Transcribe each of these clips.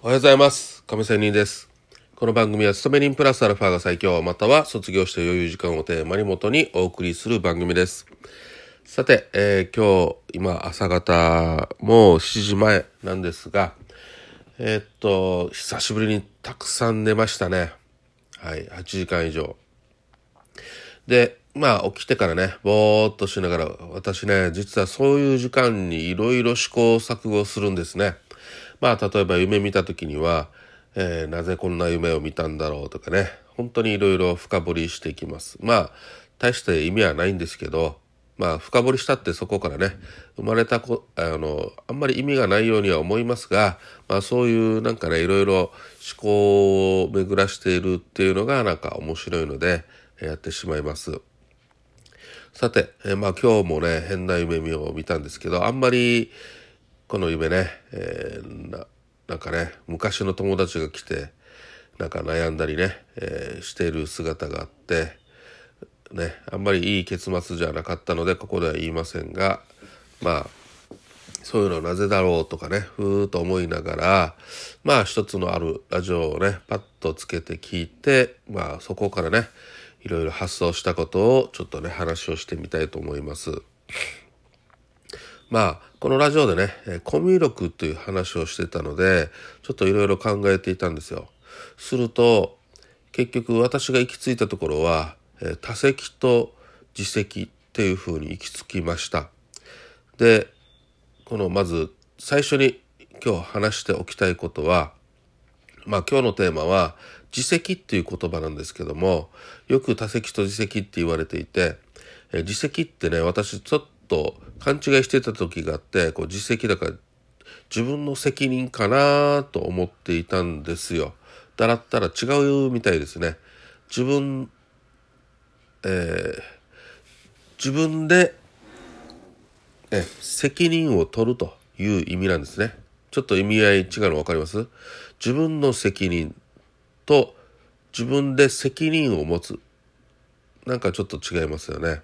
おはようございます。亀仙人です。この番組は勤め人プラスアルファが最強、または卒業して余裕時間をテーマに元にお送りする番組です。さて、えー今日、今朝方、もう7時前なんですが、えーっと、久しぶりにたくさん寝ましたね。はい、8時間以上。で、まあ起きてからね、ぼーっとしながら、私ね、実はそういう時間にいろいろ試行錯誤するんですね。まあ例えば夢見た時には、えーなぜこんな夢を見たんだろうとかね、本当にいろいろ深掘りしていきます。まあ、大して意味はないんですけど、まあ深掘りしたってそこからね、生まれたこ、あの、あんまり意味がないようには思いますが、まあそういうなんかね、いろいろ思考を巡らしているっていうのがなんか面白いので、やってしまいます。さて、えーまあ今日もね、変な夢を見たんですけど、あんまりこの夢ね、えーななんかね、昔の友達が来て、なんか悩んだりね、えーしている姿があって、ね、あんまりいい結末じゃなかったので、ここでは言いませんが、まあ、そういうのはなぜだろうとかね、ふーっと思いながら、まあ一つのあるラジオをね、パッとつけて聞いて、まあそこからね、いろいろ発想したことをちょっとね、話をしてみたいと思います。まあ、このラジオでね、コミュ力という話をしてたので、ちょっといろいろ考えていたんですよ。すると、結局私が行き着いたところは、多席と自責っていうふうに行き着きました。で、このまず最初に今日話しておきたいことは、まあ今日のテーマは自責っていう言葉なんですけども、よく多席と自責って言われていて、自責ってね、私ちょっと勘違いしてた時があって、こう自責だから自分の責任かなと思っていたんですよ。だらったら違うみたいですね。自分、えー自分でえ責任を取るという意味なんですね。ちょっと意味合い違うの分かります？自分の責任と自分で責任を持つ。なんかちょっと違いますよね。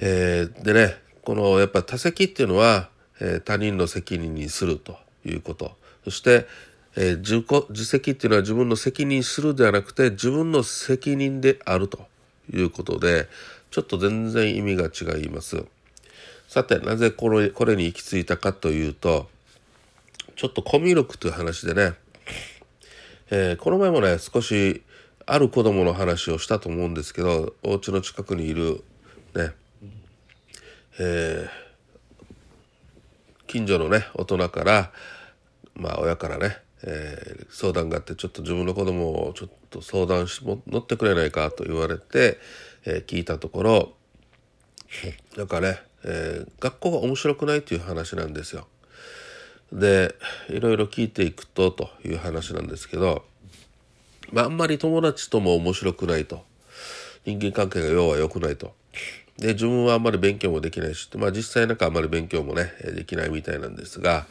えーでね、このやっぱ多責っていうのは、えー他人の責任にするということ。そして、えー自己自責っていうのは自分の責任するではなくて自分の責任であるということで、ちょっと全然意味が違います。さて、なぜこれこれに行き着いたかというと、ちょっとコミュ力という話でね、えーこの前もね、少しある子供の話をしたと思うんですけど、お家の近くにいるね、えー近所のね、大人から、まあ親からね、えー相談があって、ちょっと自分の子供をちょっと相談し、も乗ってくれないかと言われて、えー聞いたところ、なんかね、え学校が面白くないという話なんですよ。でいろいろ聞いていくとという話なんですけど、まあ、あんまり友達とも面白くないと人間関係が要は良くないとで自分はあんまり勉強もできないし、まあ、実際なんかあんまり勉強もねできないみたいなんですが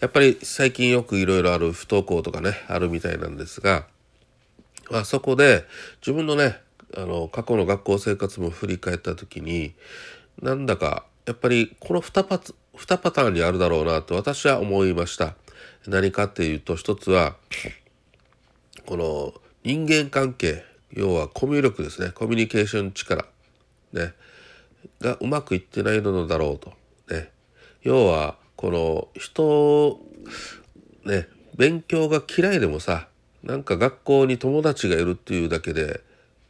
やっぱり最近よくいろいろある不登校とかねあるみたいなんですが、まあ、そこで自分のねあの過去の学校生活も振り返った時になんだかやっぱりこの2パ2パターンにあるだろうなと私は思いました。何かっていうと一つはこの人間関係要はコミュ力ですね。コミュニケーション力。ね。がうまくいってないのだろうと。ね。要はこの人ね勉強が嫌いでもさなんか学校に友達がいるっていうだけで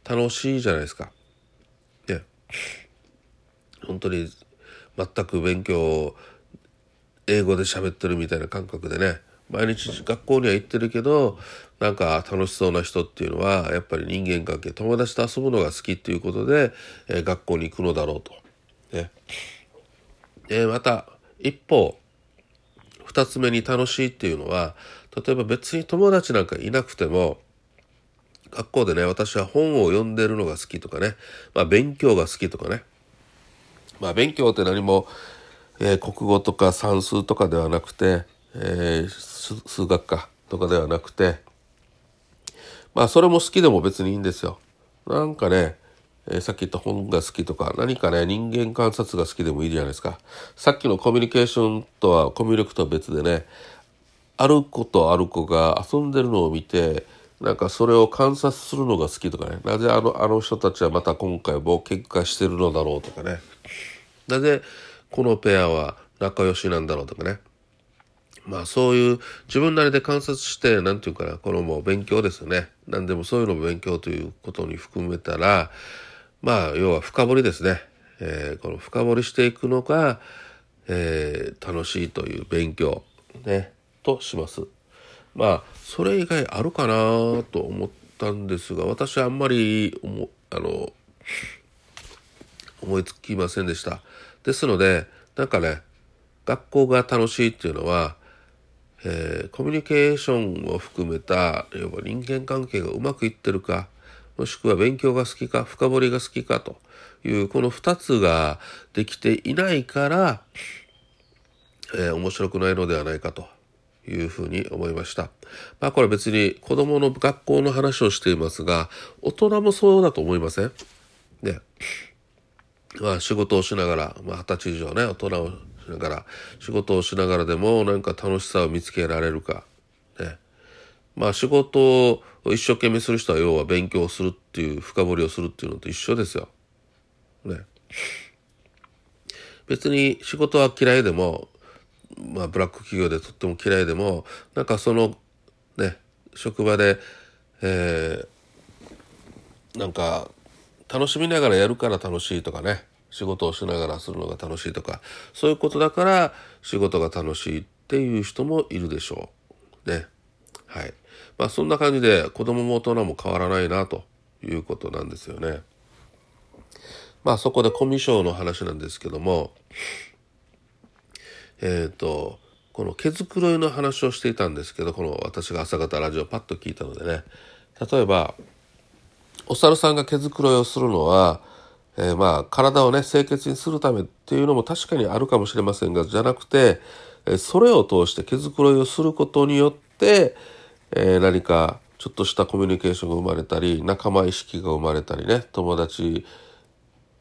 楽しいじゃないですか。ね。本当に全く勉強を英語で喋ってるみたいな感覚でね。毎日学校には行ってるけどなんか楽しそうな人っていうのはやっぱり人間関係友達と遊ぶのが好きっていうことで、えー学校に行くのだろうと。ね、でまた一方二つ目に楽しいっていうのは例えば別に友達なんかいなくても学校でね私は本を読んでるのが好きとかね、まあ、勉強が好きとかねまあ勉強って何も、えー国語とか算数とかではなくて、えー数学かとかではなくてまあそれも好きでも別にいいんですよ。なんかね、えーさっき言った本が好きとか何かね人間観察が好きでもいいじゃないですか。さっきのコミュニケーションとはコミュ力とは別でねある子とある子が遊んでるのを見てなんかそれを観察するのが好きとかねなぜあのあの人たちはまた今回も喧嘩してるのだろうとかねなぜこのペアは仲良しなんだろうとかねまあそういう自分なりで観察して何て言うかなこのもう勉強ですよね何でもそういうのも勉強ということに含めたらまあ要は深掘りですね、えー、この深掘りしていくのが、えー、楽しいという勉強ねとします。まあそれ以外あるかなと思ったんですが私はあんまり思あの思いつきませんでした。ですのでなんかね学校が楽しいっていうのは、えー、コミュニケーションを含めた要は人間関係がうまくいってるかもしくは勉強が好きか深掘りが好きかというこの2つができていないから、えー、面白くないのではないかというふうに思いました。まあこれ別に子供の学校の話をしていますが、大人もそうだと思いません？ね。まあ仕事をしながら、まあ歳以上ね、大人をしながら、仕事をしながらでもなんか楽しさを見つけられるか。ね。まあ仕事を一生懸命する人は要は勉強するっていう、深掘りをするっていうのと一緒ですよ。ね。別に仕事は嫌いでもまあ、ブラック企業でとっても嫌いでもなんかそのね職場で、えー、なんか楽しみながらやるから楽しいとかね仕事をしながらするのが楽しいとかそういうことだから仕事が楽しいっていう人もいるでしょう。ね。はい。まあそんな感じで子供も大人も変わらないなということなんですよね。まあそこでコミュ障の話なんですけどもえっ、ー、とこの毛づくろいの話をしていたんですけどこの私が朝方ラジオパッと聞いたのでね。例えばお猿さんが毛づくろいをするのは、えー、まあ体をね清潔にするためっていうのも確かにあるかもしれませんがじゃなくて、えー、それを通して毛づくろいをすることによって、えー、何かちょっとしたコミュニケーションが生まれたり仲間意識が生まれたりね友達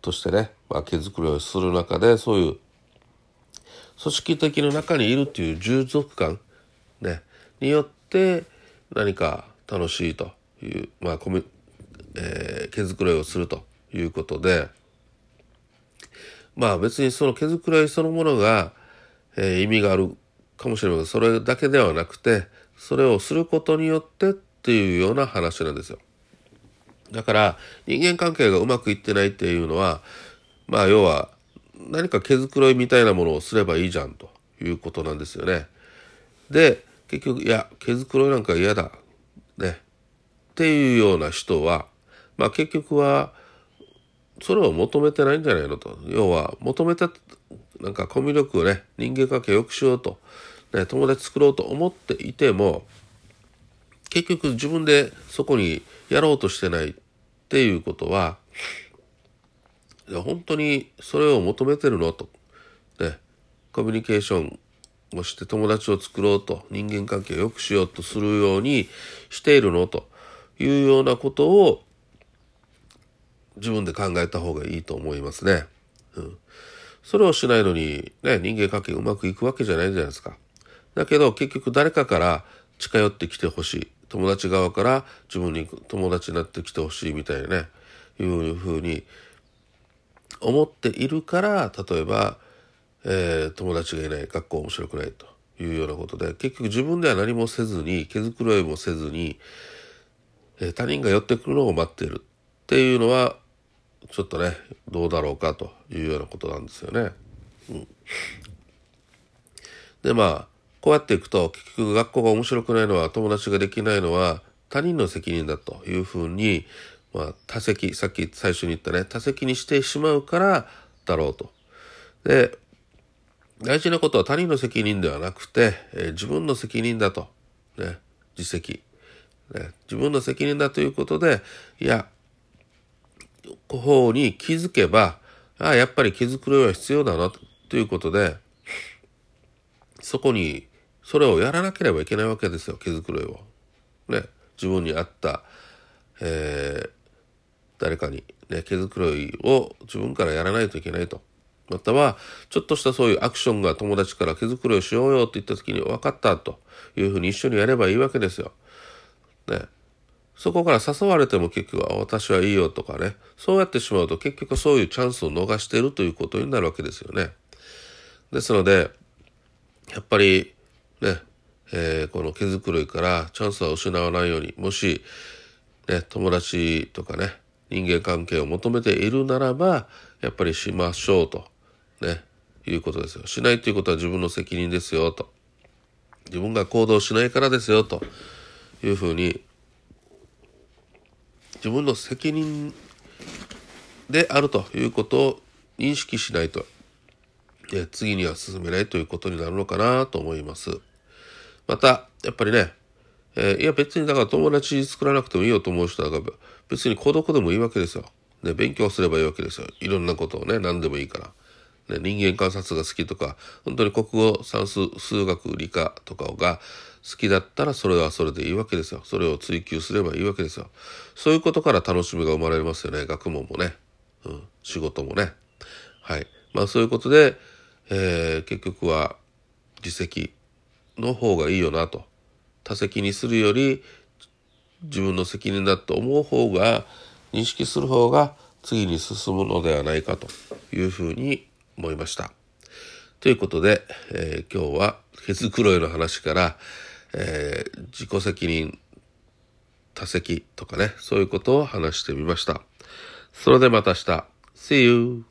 としてね、まあ、毛づくろいをする中でそういう組織的の中にいるっていう従属感、ね、によって何か楽しいという、まあ、コミえー、毛づくろいをすると。いうことで、まあ別にその毛づくろいそのものが、えー、意味があるかもしれませんそれだけではなくて、それをすることによってっていうような話なんですよ。だから人間関係がうまくいってないっていうのは、まあ要は何か毛づくろいみたいなものをすればいいじゃんということなんですよね。で結局いや毛づくろいなんか嫌だねっていうような人はまあ結局はそれを求めてないんじゃないのと。要は求めてなんかコミュ力をね人間関係を良くしようと、ね、友達作ろうと思っていても結局自分でそこにやろうとしてないっていうことは本当にそれを求めてるのと、ね、コミュニケーションをして友達を作ろうと人間関係を良くしようとするようにしているのというようなことを自分で考えた方がいいと思いますね。うん、それをしないのに、ね、人間関係うまくいくわけじゃないじゃないですか。だけど結局誰かから近寄ってきてほしい。友達側から自分に友達になってきてほしいみたいなね。いうふうに思っているから例えば、えー、友達がいない。学校面白くない。というようなことで。結局自分では何もせずに毛づくろいもせずに、えー、他人が寄ってくるのを待っている。っていうのはちょっとねどうだろうかというようなことなんですよね。うん、でまあこうやっていくと結局学校が面白くないのは友達ができないのは他人の責任だというふうにまあ、多席、さっき最初に言ったね、多席にしてしまうからだろうと。で、大事なことは他人の責任ではなくて、えー、自分の責任だと。ね、自責、ね。自分の責任だということで、いや、方に気づけば、ああ、やっぱり気づくのは必要だなということで、そこに、それをやらなければいけないわけですよ、毛づくろいを。ね、自分に合った、えー、誰かに、ね、毛づくろいを自分からやらないといけないとまたは、ちょっとしたそういうアクションが友達から毛づくろいをしようよって言った時に分かったというふうに一緒にやればいいわけですよ。ね。そこから誘われても結局、私はいいよとかね。そうやってしまうと結局そういうチャンスを逃しているということになるわけですよね。ですので、やっぱりね、えー、この毛づくろいからチャンスは失わないように、もし、ね、友達とかね、人間関係を求めているならば、やっぱりしましょうと。ね、いうことですよ。しないということは自分の責任ですよ、と。自分が行動しないからですよ、というふうに、自分の責任であるということを認識しないと、え次には進めないということになるのかなと思います。また、やっぱりね、えー、いや別にだから友達作らなくてもいいよと思う人は別に孤独でもいいわけですよ。ね、勉強すればいいわけですよ。いろんなことをね、何でもいいから。ね、人間観察が好きとか、本当に国語、算数、数学、理科とかが好きだったらそれはそれでいいわけですよ。それを追求すればいいわけですよ。そういうことから楽しみが生まれますよね。学問もね。うん、仕事もね。はい。まあそういうことで、えー、結局は自責の方がいいよなと。他責にするより自分の責任だと思う方が認識する方が次に進むのではないかというふうに思いました。ということで、えー、今日は毛づくろいの話から、えー、自己責任多責とかねそういうことを話してみました。それでまた明日 See you!